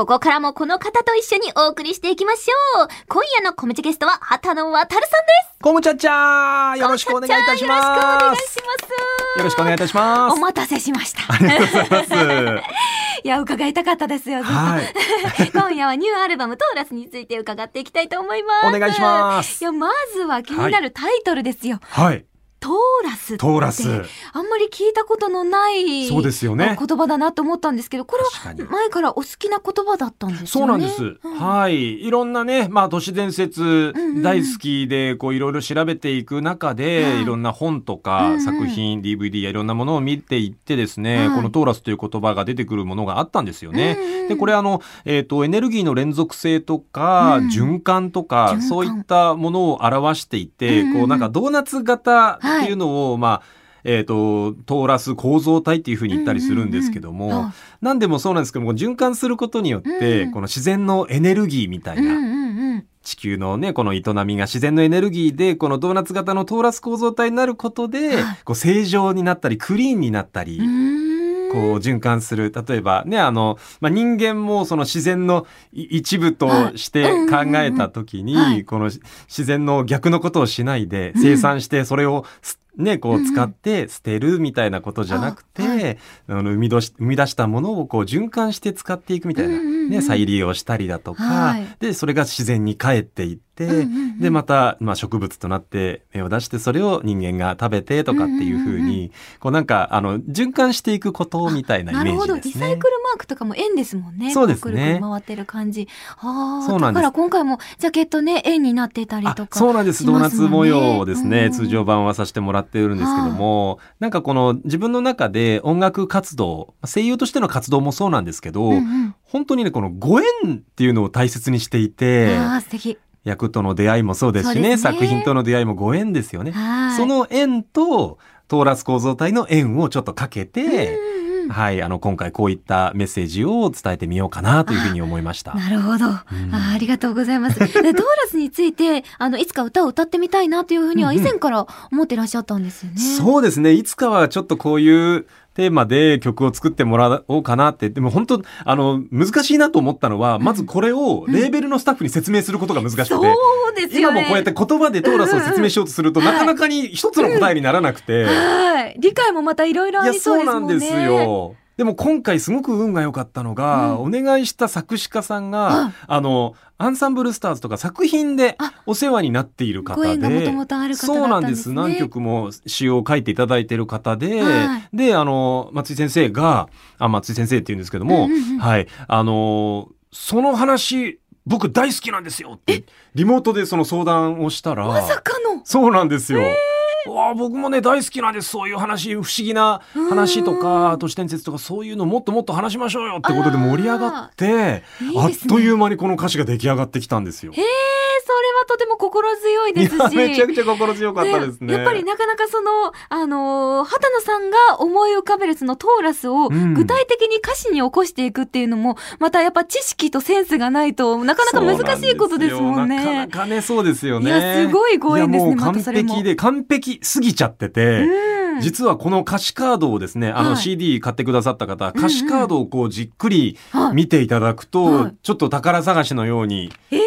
ここからもこの方と一緒にお送りしていきましょう。今夜のコムチゲストは、畑野渡さんです。コムチャッチャーよろしくお願いいたします。よろしくお願いします。よろしくお願いいたします。お待たせしました。ありがとうございます。いや、伺いたかったですよ。はい。今夜はニューアルバムトーラスについて伺っていきたいと思います。お願いしますいや、まずは気になるタイトルですよ。はい。トーラスって。トーラス。あんまり聞いたことのないそうですよね言葉だなと思ったんですけど、これは前からお好きな言葉だったんですそう。なんです。うんはい。いろんなね、まあ都市伝説うんうん大好きで、こういろいろ調べていく中で、はいいろんな本とうんうかん作品、DVD やいろんなものを見ていってですね、はいこのトーラスという言葉が出てくるものがあったんですよね。うんうんで、これあの、えっ、と、エネルギーの連続性とか、うん循環と循か、環そういったものを表していて、うんうんうんこうなんかドーナツ型っていうのを、まあ、えっ、と、トーラス構造体っていうふうに言ったりするんですけども、うんうんうん。あ。何でもそうなんです。けども循環することによって、うんこの自然のエネルギーみたいな、うんうんうん。地球のねこの営みが自然のエネルギーでこのドーナツ型のトーラス構造体になることで、はい。こう正常になったりクリーンになったり。うーんこう循環する。例えばねあの、まあ、人間もその自然のい一部として考えた時に、はい。この自然の逆のことをしないでうん。生産してそれをすねこう使って捨てるみたいなことじゃなくて、あはあの生み出し生み出したものをこう循環して使っていくみたいな、ね、再利用したりだとか、はいでそれが自然に帰っていって、でまた、まあ、植物となって芽を出してそれを人間が食べてとかっていうふうに、こうなんかあの循環していくことみたいなイメなるほど。ージですねリサイク。ルマークとかも円ですもんね。そうですねこくる回ってる感じ。ああ。そうなんですだから今回もジャケットね、円になってたりあとか。そうなんですドーナツ模様をですね、うん通常版はさせてもらってるんですけども、なんかこの自分の中で音楽活動声優としての活動もそうなんですけど、本当にねこのご縁っていうのを大切にしていてああ、素敵。役との出会いもそうですしねね作品との出会いもご縁ですよね。はい。その縁とトーラス構造体の縁をちょっとかけて、うんうんはい、あの今回こういったメッセージを伝えてみようかなというふうに思いました。なるほど。あうんーありがとうございます。で、トーラスについて、あの、いつか歌を歌ってみたいなというふうには以前から思ってらっしゃったんですよね。そうですね。いつかはちょっとこういうテーマで曲を作ってもらおうかなって。でも本当、あの、難しいなと思ったのは、まずこれをレーベルのスタッフに説明することが難しくて。そうですよね。今もこうやって言葉でトーラスを説明しようとすると、うんうんなかなかに一つの答えにならなくて。はい。理解もまたいろいろありそうですもんね。そうなんですよ。でも今回すごく運が良かったのが、うお願いした作詞家さんが、うんあの、アンサンブルスターズとか作品であ。お世話になっている方で。ともとある方だそうなんんです。何曲も詩を書いていただいている方で、はで、あの、松井先生が、あ、松井先生って言うんですけども、うんうんうんはい、あの、その話、僕大好きなんですよって、リモートでその相談をしたら、まさかの。そうなんですよ。わあ僕もね大好きなんですそういう話不思議な話とうかん都市伝説とかそういうのもっともっと話しましょうよってことで盛り上がってあっという間にこの歌詞が出来上がってきたんですよ。へえ、それはとても心強いですし。めちゃくちゃ心強かったですね。やっぱりなかなかその、あのー畑野さんが思い浮かべるそのトーラスをうん具体的に歌詞に起こしていくっていうのも、またやっぱ知識とセンスがないとなかなか難しいことですもんね。なかなかねそうですよね。いやすごいご縁ですね完璧で完璧すぎちゃってて。うん実はこの歌詞カードをですね、あのはい CD 買ってくださった方、歌詞カードをこうじっくりはい見ていただくと、はいちょっと宝探しのように、えー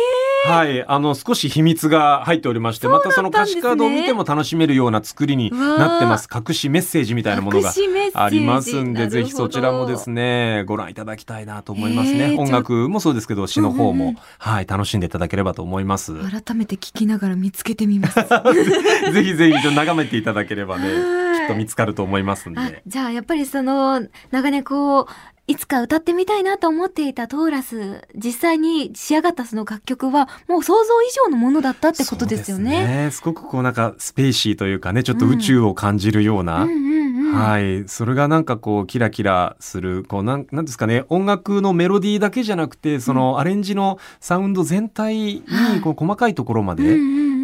はい、あの少し秘密が入っておりまして、またその歌詞カードを見ても楽しめるような作りになってます。隠しメッセージみたいなものがありますんで、ぜひそちらもですね、ご覧いただきたいなと思いますね。えー音楽もそうですけど、詩の方も、うんうんうんはい、楽しんでいただければと思います。改めて聞きながら見つけてみます。ぜひぜひちょっと眺めていただければね、はいきっと見つかると思いますんあで。じゃあやっぱりその長年こういつか歌ってみたいなと思っていたトーラス実際に仕上がったその楽曲はもう想像以上のものだったってことですよそうね。すごくこうなんかスペーシーというかね、ちょっと宇宙を感じるような、うん。うんうん。はい。それがなんかこう、キラキラする、こう、なん、なんですかね、音楽のメロディーだけじゃなくて、そのアレンジのサウンド全体にはい、こう、細かいところまで、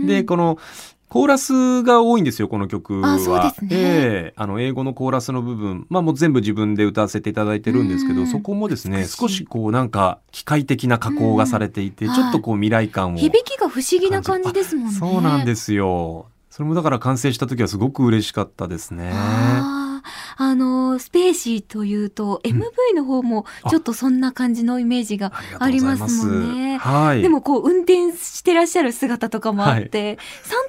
で、この、コーラスが多いんですよ、この曲は。あそうですねええあの、英語のコーラスの部分、まあもう全部自分で歌わせていただいてるんですけど、うんそこもですね、少しこう、なんか、機械的な加工がされていて、うんちょっとこう、未来感を。響きが不思議な感じですもんね。そうなんですよ。それもだから完成した時はすごく嬉しかったですね。あのスペーシーというと、ん MV の方もちょっとそんな感じのイメージがありますもんね。はい。でもこう運転してらっしゃる姿とかもあって、3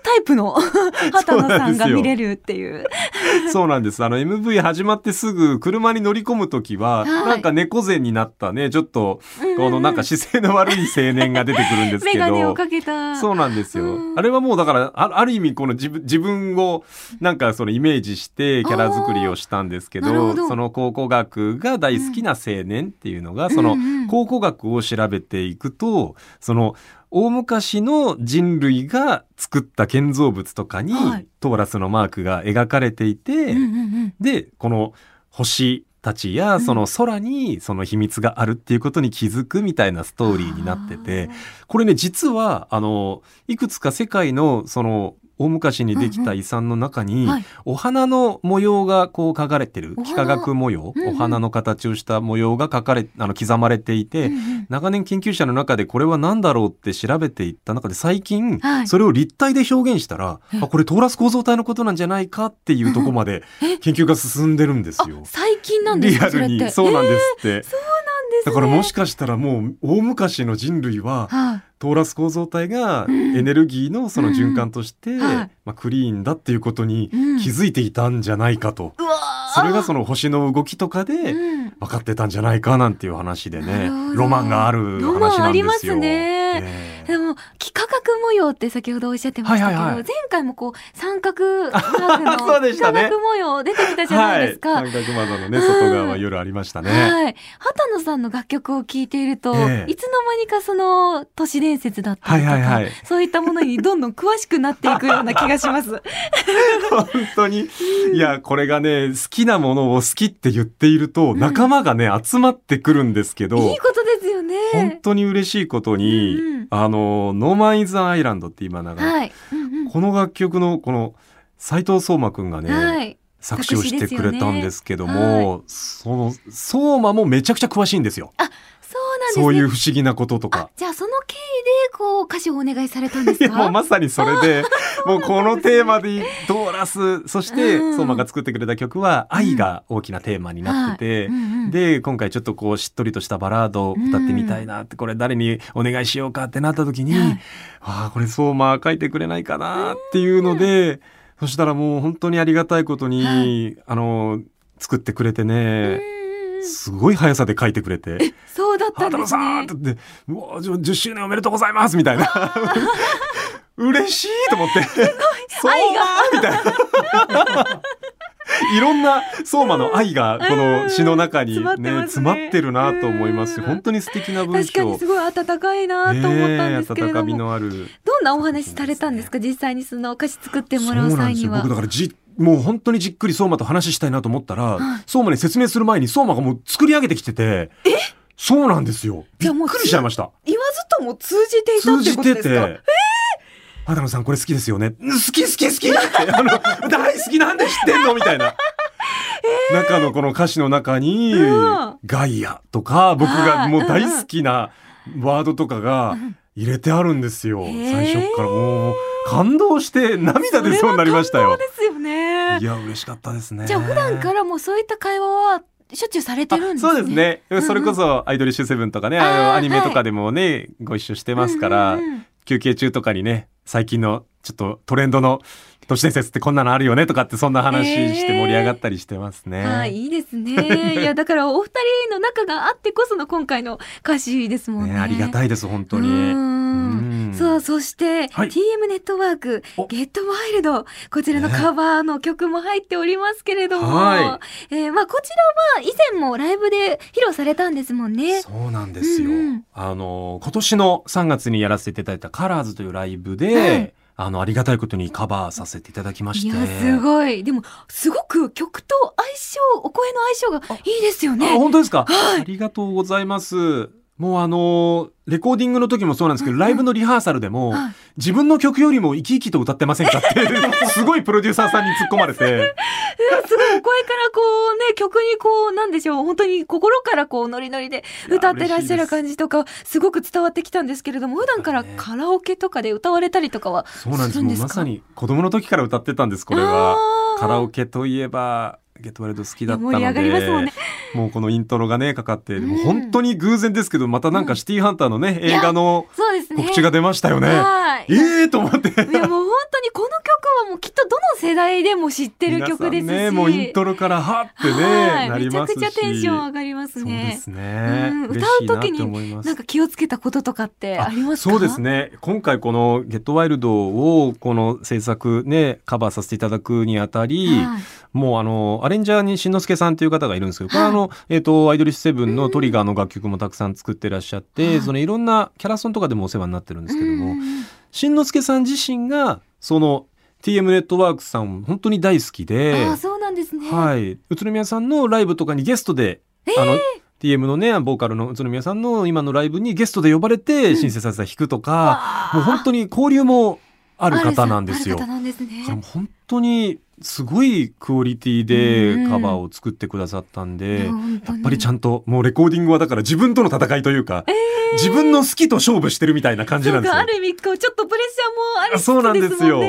タイプの 畑野さんが見れるっていう。そうなんです。あの MV 始まってすぐ車に乗り込むときは、はいなんか猫背になったね、ちょっと、このなんか姿勢の悪い青年が出てくるんですけど。メガネをかけた。そうなんですよ。うんあれはもうだから、あある意味この自分、自分をなんかそのイメージしてキャラ作りをしたんですけど、その考古学が大好きな青年っていうのが、そのうんうん。考古学を調べていくと、その大昔の人類が作った建造物とかに、はい。トーラスのマークが描かれていて、うんうんうん。で、この星たちやん。その空にその秘密があるっていうことに気づくみたいなストーリーになってて、これね、実は、あの、いくつか世界のその大昔にできた遺産の中に、はい。お花の模様がこう描かれてる。幾何学模様、うんうん。お花の形をした模様が描かれあの刻まれていて、うんうん。長年研究者の中でこれは何だろうって調べていった中で最近、はい。それを立体で表現したら、え。あこれトーラス構造体のことなんじゃないかっていうところまでえ。研究が進んでるんですあよ。最近なんですリアル。に。そうなんですって。だからもしかしたらもう大昔の人類ははい。トーラス構造体がうん。エネルギーのその循環として、はい。まあ、クリーンだっていうことにうん。気づいていたんじゃないかと、それがその星の動きとかでうん。分かってたんじゃないかなんていう話でね。ロマンがある話なんですよ。ありますね模様って先ほどおっしゃってましたけど、前回もこう三角 マークのそうでしたね幾何学模様出てきたじゃないですか。はい、三角窓のね外側は夜ありましたね。はい。畑野さんの楽曲を聴いていると、ええいつの間にかその都市伝説だったりとか、はいはいはいそういったものにどんどん詳しくなっていくような気がします。本当に。いや、これがね、好きなものを好きって言っていると、ん仲間がね、集まってくるんですけど、いいことですよね。本当に嬉しいことに、うんうんあの、ノーマン・イズ・アイランドって今ながら、はい。うんこの楽曲のこの斉藤相馬くんがうんね、はい。作詞をしてくれたんですけど作詞ですよも、その、相馬もめちゃくちゃ詳しいんですよ。そうなんですね。そういう不思議なこととあか。、じゃあその経緯でこう歌詞をお願いされたんですか？もうまさにそれで、もうこのテーマでドーラス、そしてうん。相馬が作ってくれた曲は愛が大きなテーマになってて、で、今回ちょっとこうしっとりとしたバラードを歌ってみたいなって、これ誰にお願いしようかってなった時に、はい。ああ、これ相馬書いてくれないかなっていうので、そしたらもう本当にありがたいことに、はあの、作ってくれてね、すごい速さで書いてくれて。そうだったんですねさんって。言って、うわじゅ 10, 周年おめでとうございますみたいな。嬉しいと思って。相愛が馬みたいな。いろんな相馬の愛がこの詩の中にうん詰まってね、詰まってるなと思いますし、うん本当に素敵な文章。確かにすごい温かいなと思ったんですけれねえ温かみども、のある。どんなお話しされたんですか？実際にその歌詞作ってもらうそうなんですよ。際には僕だからじ、もう本当にじっくり相馬と話したいなと思ったら、はい。相馬に説明する前に相馬がもう作り上げてきてて、え？そうなんですよ。びっくりしちゃいました。言わずとも通じていたってことてですか？て。畑野さんこれ好きですよね。うん好き好き好き。って、あの、大好きなんで知ってんの？みたいな。中のこの歌詞の中に、うん。ガイアとか、僕がもう大好きなワードとかが入れてあるんですよ。最初っからもう感動して涙出そうになりましたよ。ですよねいや、嬉しかったですね。じゃあ普段からもうそういった会話はしょっちゅうされてるんですねあそうですね。うんそれこそアイドリッシュセブンとかね、あのアニメとかでもね、ご一緒してますから、うんうんうん休憩中とかにね、最近のちょっとトレンドの都市伝説ってこんなのあるよねとかってそんな話して盛り上がったりしてますね。はい、いいですね。いや、だからお二人の仲があってこその今回の歌詞ですもんね。ねありがたいです、本当に。さあ、そして、はい TM ネットワーク、おゲットワイルド、こちらのねカバーの曲も入っておりますけれども、はえーまあ、こちらは以前もライブで披露されたんですもんね。そうなんですよ。うんうんあの、今年の3月にやらせていただいたカラーズというライブで、はいあの、ありがたいことにカバーさせていただきまして。いや、すごい。でも、すごく曲と相性、お声の相性がいいですよあ、ね。本当ですか、はいありがとうございます。もうあのレコーディングの時もそうなんですけど、ライブのリハーサルでも、はい。自分の曲よりも生き生きと歌ってませんかって、すごいプロデューサーさんに突っ込まれて、すごいお声からこうね、曲にこう、なんでしょう、本当に心からこうノリノリで歌ってらっしゃる感じとか、す。ごく伝わってきたんですけれども、普段からカラオケとかで歌われたりとかはそうなんです。まさに子供の時から歌ってたんですこれは。カラオケといえばゲットワイルド好きだったので盛り上がりますもんねもうこのイントロがねかかって、うんもう本当に偶然ですけどまたなんかシティーハンターのね、いや映画の。告知が出ましたよね。はい。ええー、と思って。もうきっとどの世代でも知ってる曲ですね、もうイントロからはってね、はいなりますし。めちゃくちゃテンション上がりますそうでね。すね。うん歌う時になんか気をつけたこととかってありますか？そうですね。今回この「ゲットワイルドをこの制作ねカバーさせていただくにあたり、はい。もうあのアレンジャーにしんのすけさんという方がいるんですけど、これはあはいの、えっ、とアイドリッシュセブンのトリガーの楽曲もたくさん作ってらっしゃって、はい。そのいろんなキャラソンとかでもお世話になってるんですけども、うん。しんのすけさん自身がその TM ネットワークさん本当に大好きで、ああそうなんですね。はい、宇都宮さんのライブとかにゲストで、あの TM のねボーカルの宇都宮さんの今のライブにゲストで呼ばれてシンセサイザー弾くとか、もう本当に交流もあある方なんですよ。すね。本当にすごいクオリティでカバーを作ってくださったんで、やっぱりちゃんんともうレコーディングはだから自分との戦いというか、自分の好きと勝負してるみたいな感じそなんですよ。あ。る意味こうちょっとプレッシャーもありつつそうなんですよ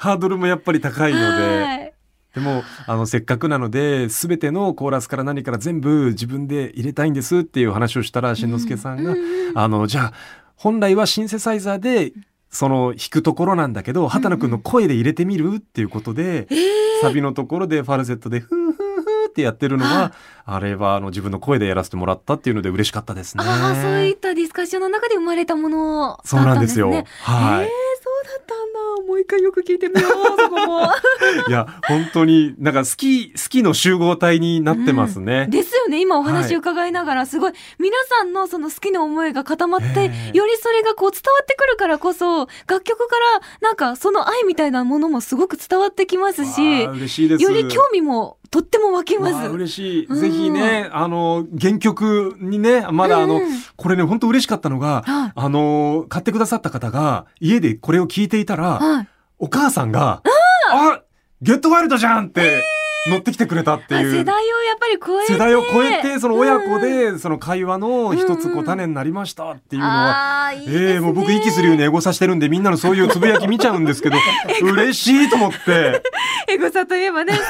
ハードルもやっぱり高いので。はいでもあのせっかくなので全てのコーラスから何から全部自分で入れたいんですっていう話をしたらしんのすけさんが、ううんあのじゃあ本来はシンセサイザーでその弾くところなんだけど畑野くんの声で入れてみるっていうことで、えーサビのところでファルセットでフーフーフーってやってるのは、あれはあの自分の声でやらせてもらったっていうので嬉しかったですね。ああそういったディスカッションの中で生まれたものだったそうなんですよ。ねはい。えーったんだもう一回よく聞いてみようそこも いや本当になんか好き好きの集合体になってますね。ですよね今お話はい伺いながらすごい皆さんのその好きな思いが固まって、ええよりそれがこう伝わってくるからこそ楽曲からなんかその愛みたいなものもすごく伝わってきますし嬉しいです。より興味もとっても湧きます。嬉しい。うんぜひね、あの、原曲にね、まだあの、うんこれね、本当嬉しかったのが、はいあの、買ってくださった方が、家でこれを聞いていたら、はい。お母さんが、あゲットワイルドじゃんって乗ってきてくれたってあいう。世代をやっぱり超えて。世代を超えて、その親子うんで、その会話の一つうんうんこう種になりましたっていうのは、あーいいですね。ええもう僕息するようにエゴさしてるんでみんなのそういうつぶやき見ちゃうんですけど 嬉しいと思って。エゴサといえばね、エゴ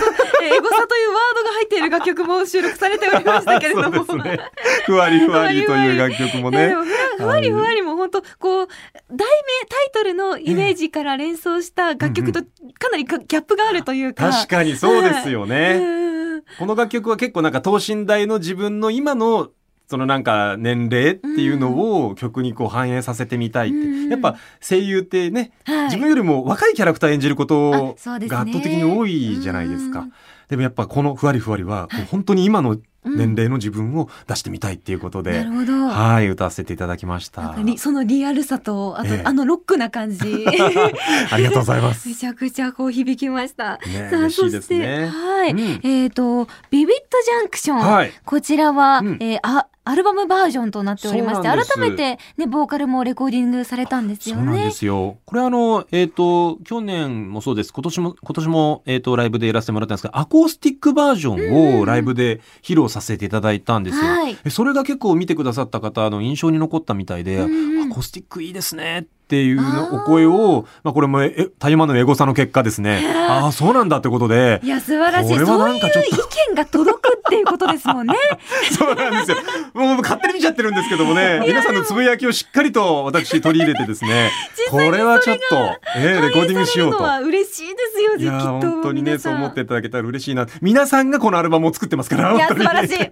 サというワードが入っている楽曲も収録されておりましたけれども。そうですね。ふわりふわりという楽曲もね。ふわりふわりも本当こう題名タイトルのイメージから連想した楽曲とかなりかギャップがあるというか。確かにそうですよね、うん。この楽曲は結構なんか等身大の自分の今のそのなんか年齢っていうのを曲にこう反映させてみたいって、うんやっぱ声優ってね、はい。自分よりも若いキャラクター演じることが圧倒的に多いじゃないですか。うんでもやっぱこのふわりふわりは本当に今の年齢の自分を出してみたいっていうことで、なるほど。はい歌わせていただきました。そのリアルさとあと、ええ。あのロックな感じ。ありがとうございます。めちゃくちゃこう響きました。ねさあそしてはい、うん。えっ、とビビットジャンクション、はい。こちらは、うん。えーあアルバムバージョンとなっておりまして改めてねボーカルもレコーディングされたんですよそうなんでね。すよ。これあの、えっ、と、去年もそうです。今年も、今年も、えっ、と、ライブでやらせてもらったんですが、アコースティックバージョンをライブで披露させていただいたんですよ。はいえそれが結構見てくださった方の印象に残ったみたいで、うんうんアコースティックいいですねっていうのお声を、まあこれもえ、タイマのエゴサの結果ですね。ああ、そうなんだってことで。い、や素晴らしい。これはそうないんかちょっと。う意見が届くっていうことですもんね。そうなんですよ。もう勝手に見ちゃってるんですけどもね、皆さんのつぶやきをしっかりと私取り入れてですね、これはちょっと、えーレコーディングしようと。嬉しいですよきっと本当にねそうん思っていただけたら嬉しいな。皆さんがこのアルバムを作ってますから。いや素晴らしい。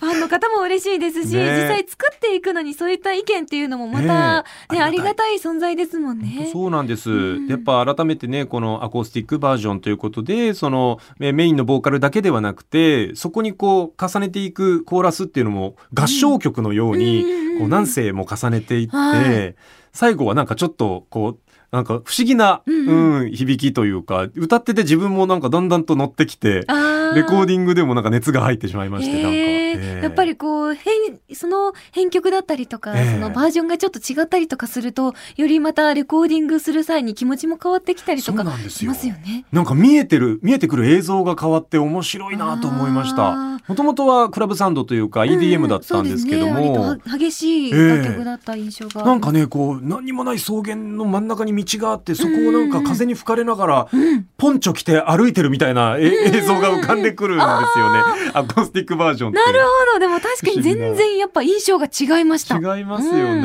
ファンの方も嬉しいですし、ね。実際作っていくのにそういった意見っていうのもまた、ねねありがたい存在ですもん本ね当。そうなんです、うん。やっぱ改めてねこのアコースティックバージョンということでそのえメインのボーカルだけではなくてそこにこう重ねていくコーラスっていうのも合唱曲のように、うん。こう何声も重ねていって、はい。最後はなんかちょっとこうなんか不思議な、ううん。ん響きというか歌ってて自分もなんかだんだんと乗ってきてあレコーィディングでもなんか熱が入ってしまいましてなんか。やっぱりこう編その編曲だったりとか、ええ。そのバージョンがちょっと違ったりとかするとよりまたレコーディングする際に気持ちも変わってきたりとかなんですよ。しますよね。なんか見えてる見えてくる映像が変わって面白いなと思いました。もともとはクラブサウンドというか EDM だったんですけども、うんね、激しい楽曲だった印象が、なんかねこう何にもない草原の真ん中に道があってそこをなんか風に吹かれながらうん。ポンチョ着て歩いてるみたいなえ映像が浮かんでくるんですよね。アコースティックバージョンってなるほど。でも確かに全然やっぱ印象が違いました。違いますようんうん。うん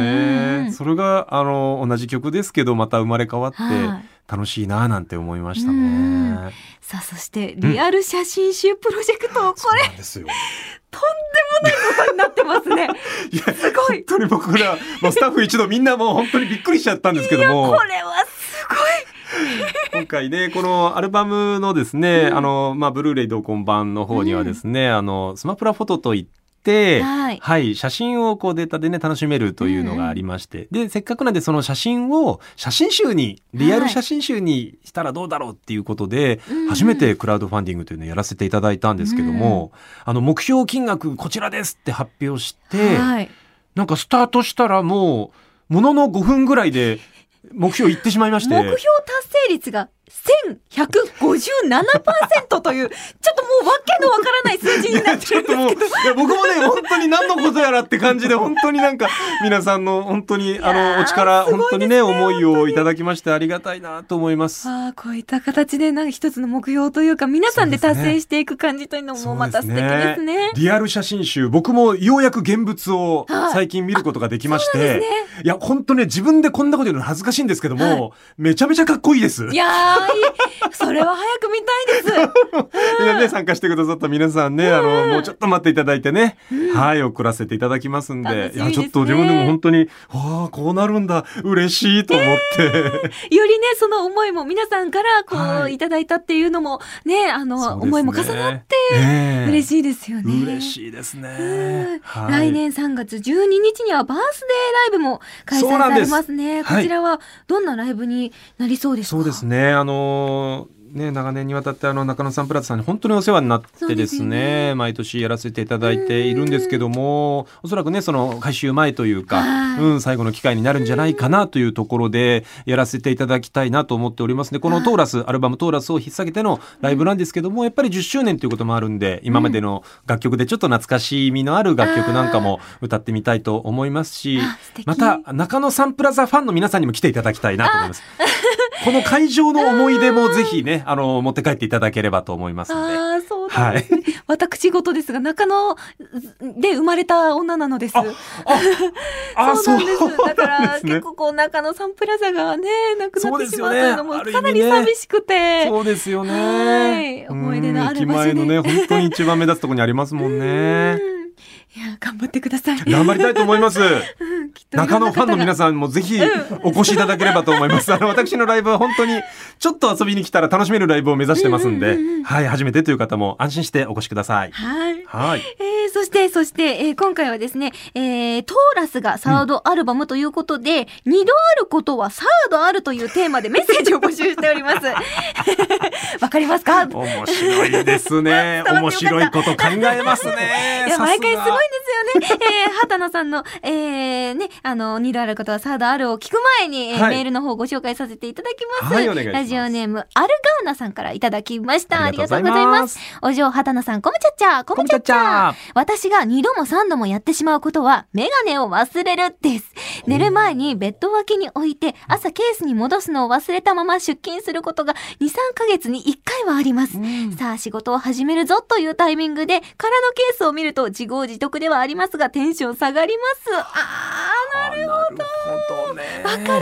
ねそれがあの同じ曲ですけどまた生まれ変わってはい。楽しいななんて思いましたうん。ねさあそしてリアル写真集プロジェクト、こそうれなんですよ。ことになってますね。いやすごい。本当に僕ら、まあ、スタッフ一同みんなもう本当にびっくりしちゃったんですけども。これは。今回ねこのアルバムのですね、あのまあブルーレイ同梱版の方にはですね、あのスマプラフォトといって、はい。写真をこうデータでね楽しめるというのがありまして、でせっかくなんでその写真を写真集にリアル写真集にしたらどうだろうっていうことで、うん。初めてクラウドファンディングというのをやらせていただいたんですけども、あの目標金額こちらですって発表して、はい。なんかスタートしたらもうものの5分ぐらいで目標いってしまいまして。目標達成率が1157%という、ちょっともうわけのわからない数字になってるんですけど。いや僕もね、本当に何のことやらって感じで、本当になんか、皆さんの本当に、あの、お力、すごい本当にね、思いをいただきましてありがたいなと思います。ああ、こういった形でなんか一つの目標というか、皆さんで達成していく感じというのもまた素敵ですね。リアル写真集、僕もようやく現物をはい最近見ることができまして、そうなんですねいや、本当ね、自分でこんなこと言うの恥ずかしいんですけども、めちゃめちゃかっこいいです。いやー、いい。それは早く見たいです。でね、参加してくださった皆さんね、あの、もうちょっと待っていただいてね、はい、送らせていただきますんで、いや、ちょっと自分でも本当に、わあ、こうなるんだ、嬉しいと思って。よりね、その思いも皆さんからこう、はい。い、ただいたっていうのもね、あの、思いも重なってて嬉い。しいですよね。嬉しいですうん。ね。はい。来年3月12日にはバースデーライブも開催されますね。こちらはどんなライブになりそうですか？そうですね。あのーね、長年にわたってあの中野サンプラザさんに本当にお世話になってですねね。毎年やらせていただいているんですけどもおそらくねその改修前というか、はい。うん、最後の機会になるんじゃないかなというところでやらせていただきたいなと思っておりますね。このトーラスアルバム「トーラス」を引っ提げてのライブなんですけどもやっぱり10周年ということもあるんで今までの楽曲でちょっと懐かしみのある楽曲なんかも歌ってみたいと思いますしまた中野サンプラザファンの皆さんにも来ていただきたいなと思います。この会場の思い出もぜひね、あの、持って帰っていただければと思いますので。ああ、そうですね。私事ですが、中野で生まれた女なのです。あ、そうなんです。だから、結構こう中野サンプラザがね、なくなってしまうというのもかなり寂しくて。そうですよね。はい思い出のある場所でうん駅前のね、本当に一番目立つところにありますもんね。や、頑張ってください。頑張りたいと思います。うん中野ファンの皆ん。さんもぜひお越しいただければと思います。あの、私のライブは本当にちょっと遊びに来たら楽しめるライブを目指してますんでうんうんうんうん、はい、初めてという方も安心してお越しください。はい。はい。えー、そして、そして、えー今回はですね、えー、トーラスがサードアルバムということで、二度あることはサードあるというテーマでメッセージを募集しております。わかりますか？面白いですね。面白いこと考えますね。いや、毎回すごいんですよね。えー、畑野さんの、えー、ね、あの、二度あることはサードあるを聞く前に、えーはいメールの方をご紹介させていただきます。はいお願いしますラジオネーム、アルガーナさんからいただきました。あありがとうございます。お嬢、畑野さん、こむちゃっちゃ、こむちゃっちゃ。私が二度も三度もやってしまうことは、メガネを忘れるです。寝る前にベッド脇に置いて、朝ケースに戻すのを忘れたまま出勤することが2、3ヶ月に1回はあります。さあ仕事を始めるぞというタイミングで空のケースを見ると自業自得ではありますがテンション下がります。あー、るほど。ね。わかるなー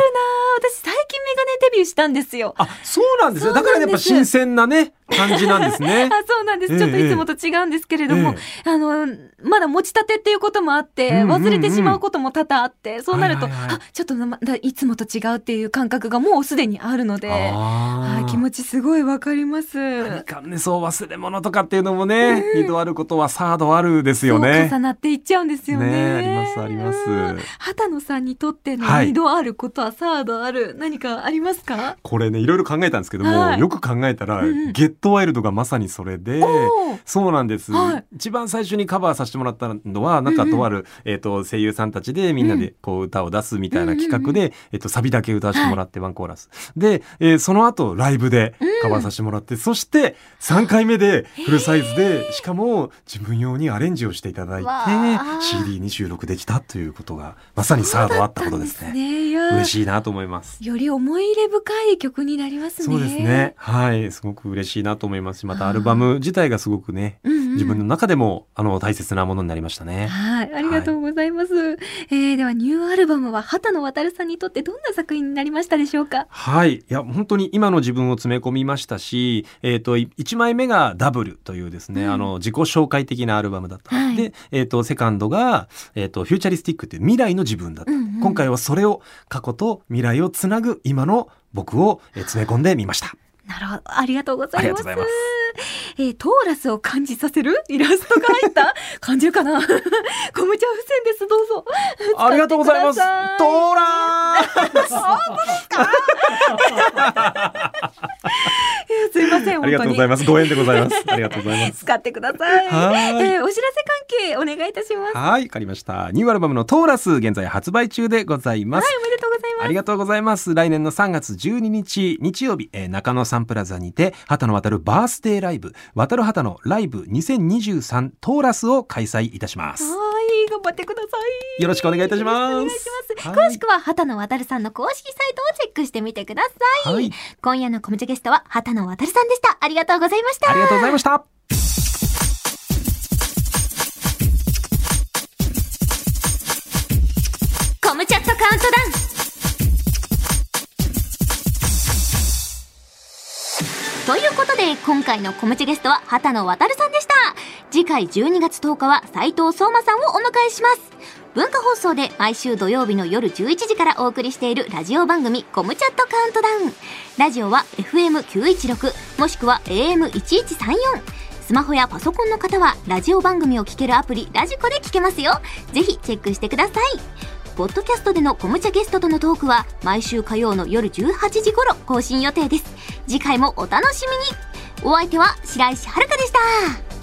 私最近メガネデビューしたんですよ。あ、そうなんですね。だからやっぱ新鮮なね、感じなんですね。あそうなんです。ええちょっといつもと違うんですけれども、あの、まだ持ちたてっていうこともあって、うんうんうん忘れてしまうことも多々あって、そうなると、はいはいはいあ、ちょっとまだいつもと違うっていう感覚がもうすでにあるので、あはい、気持ちすごいわかります。何かね、そう忘れ物とかっていうのもね、二度あることはサードあるですよね。重なっていっちゃうんですよね。ねありますありますうん畑野さんにとっての度あることはサードある、何かありますか？これねいろいろ考えたんですけども、はい、よく考えたら、うん、ゲットワイルドがまさにそれでそうなんです、はい、一番最初にカバーさせてもらったのはなんかとある、うん、えーと、声優さんたちでみんなでこう歌を出すみたいな企画で、うん、えーと、サビだけ歌わせてもらって、ワンコーラス。で、えー、その後ライブでカバーさせてもらって、そして3回目でフルサイズでしかも自分用にアレンジをしていただいて CD に収録できたということがまさにサードあったことですね。ね嬉しいなと思います。より思い入れ深い曲になりますね。そうですね。はい、すごく嬉しいなと思いますし、またアルバム自体がすごくね、うんうん、自分の中でもあの大切なものになりましたね。はい、ありがとうございます。はい、えー、ではニューアルバムは畑野渡さんにとってどんな作品になりましたでしょうか？はい、いや本当に今の自分を詰め込みましたし、えっ、ー、と一枚目がダブルというですね、うん、あの自己紹介的なアルバムだった。はい、で、えっ、ー、とセカンドがえっ、ー、とフューチャリスティックっていう未来の自分だった。うんうん、今回はそれを過去と未来をつなぐ今の僕を詰め込んでみました。なるほど。ありがとうございます。ますえー、トーラスを感じさせる？イラストが入った？感じるかな？コムちゃん付箋です。どうぞ。ありがとうございます。トーラス 本当ですか？すいません。ありがとうございます。ご縁でございます。ありがとうございます。使ってください。はい、えー、お知らせ関係お願いいたします。はい、わかりました。ニューアルバムのトーラス現在発売中でございます。はい、おめでとうございます。ありがとうございます。来年の3月12日日曜日、えー、中野サンプラザにて畑野渡るバースデーライブ渡る畑野ライブ2023トーラスを開催いたします。はい頑張ってください。よろしくお願いいたします。詳しくは畑野渡さんの公式サイトをチェックしてみてください。はい、今夜のコムチゲストは畑野渡さんでした。ありがとうございました。ありがとうございました。コムチャットカウントダウンということで今回のコムチゲストは畑野渡さんでした次回12月10日は斉藤相馬さんをお迎えします文化放送で毎週土曜日の夜11時からお送りしているラジオ番組コムチャットカウントダウン。ラジオは FM916 もしくは AM1134 スマホやパソコンの方はラジオ番組を聴けるアプリラジコで聞けますよ。ぜひチェックしてください。ポッドキャストでのコムチャゲストとのトークは毎週火曜の夜18時頃更新予定です。次回もお楽しみに。お相手は白石遥でした。